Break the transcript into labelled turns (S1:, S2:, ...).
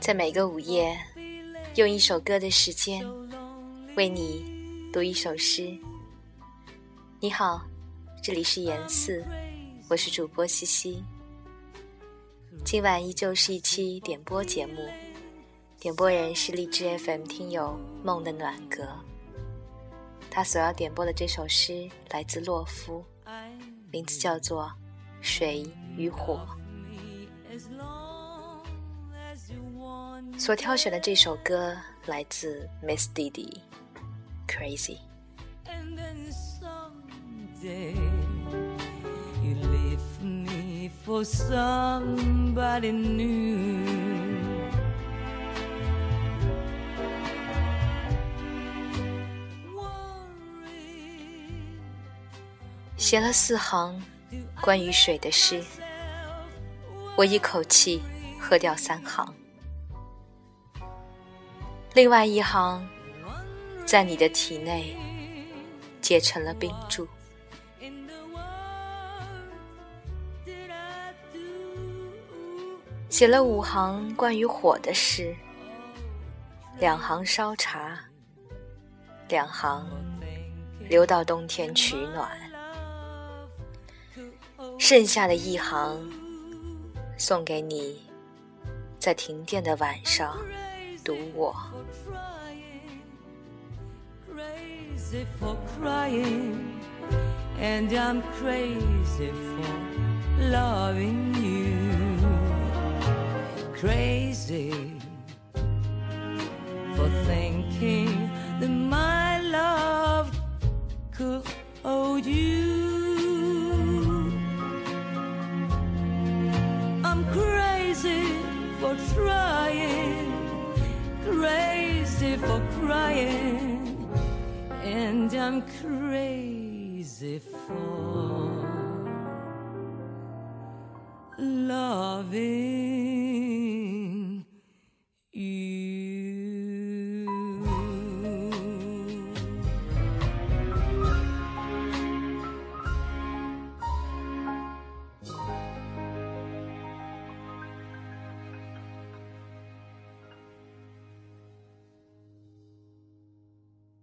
S1: 在每个午夜，用一首歌的时间，为你读一首诗。你好，这里是言四，我是主播西西。今晚依旧是一期点播节目，点播人是荔枝 FM 听友梦的暖阁。他所要点播的这首诗来自洛夫，名字叫做《水与火》。所挑选的这首歌来自 Miss Didi，《Crazy》。写了四行关于水的诗，我一口气喝掉三行，另外一行在你的体内结成了冰柱。写了五行关于火的诗，两行烧茶，两行留到冬天取暖。剩下的一行，送给你，在停电的晚上读我。Crazy for trying, crazy for crying, and I'm crazy for loving.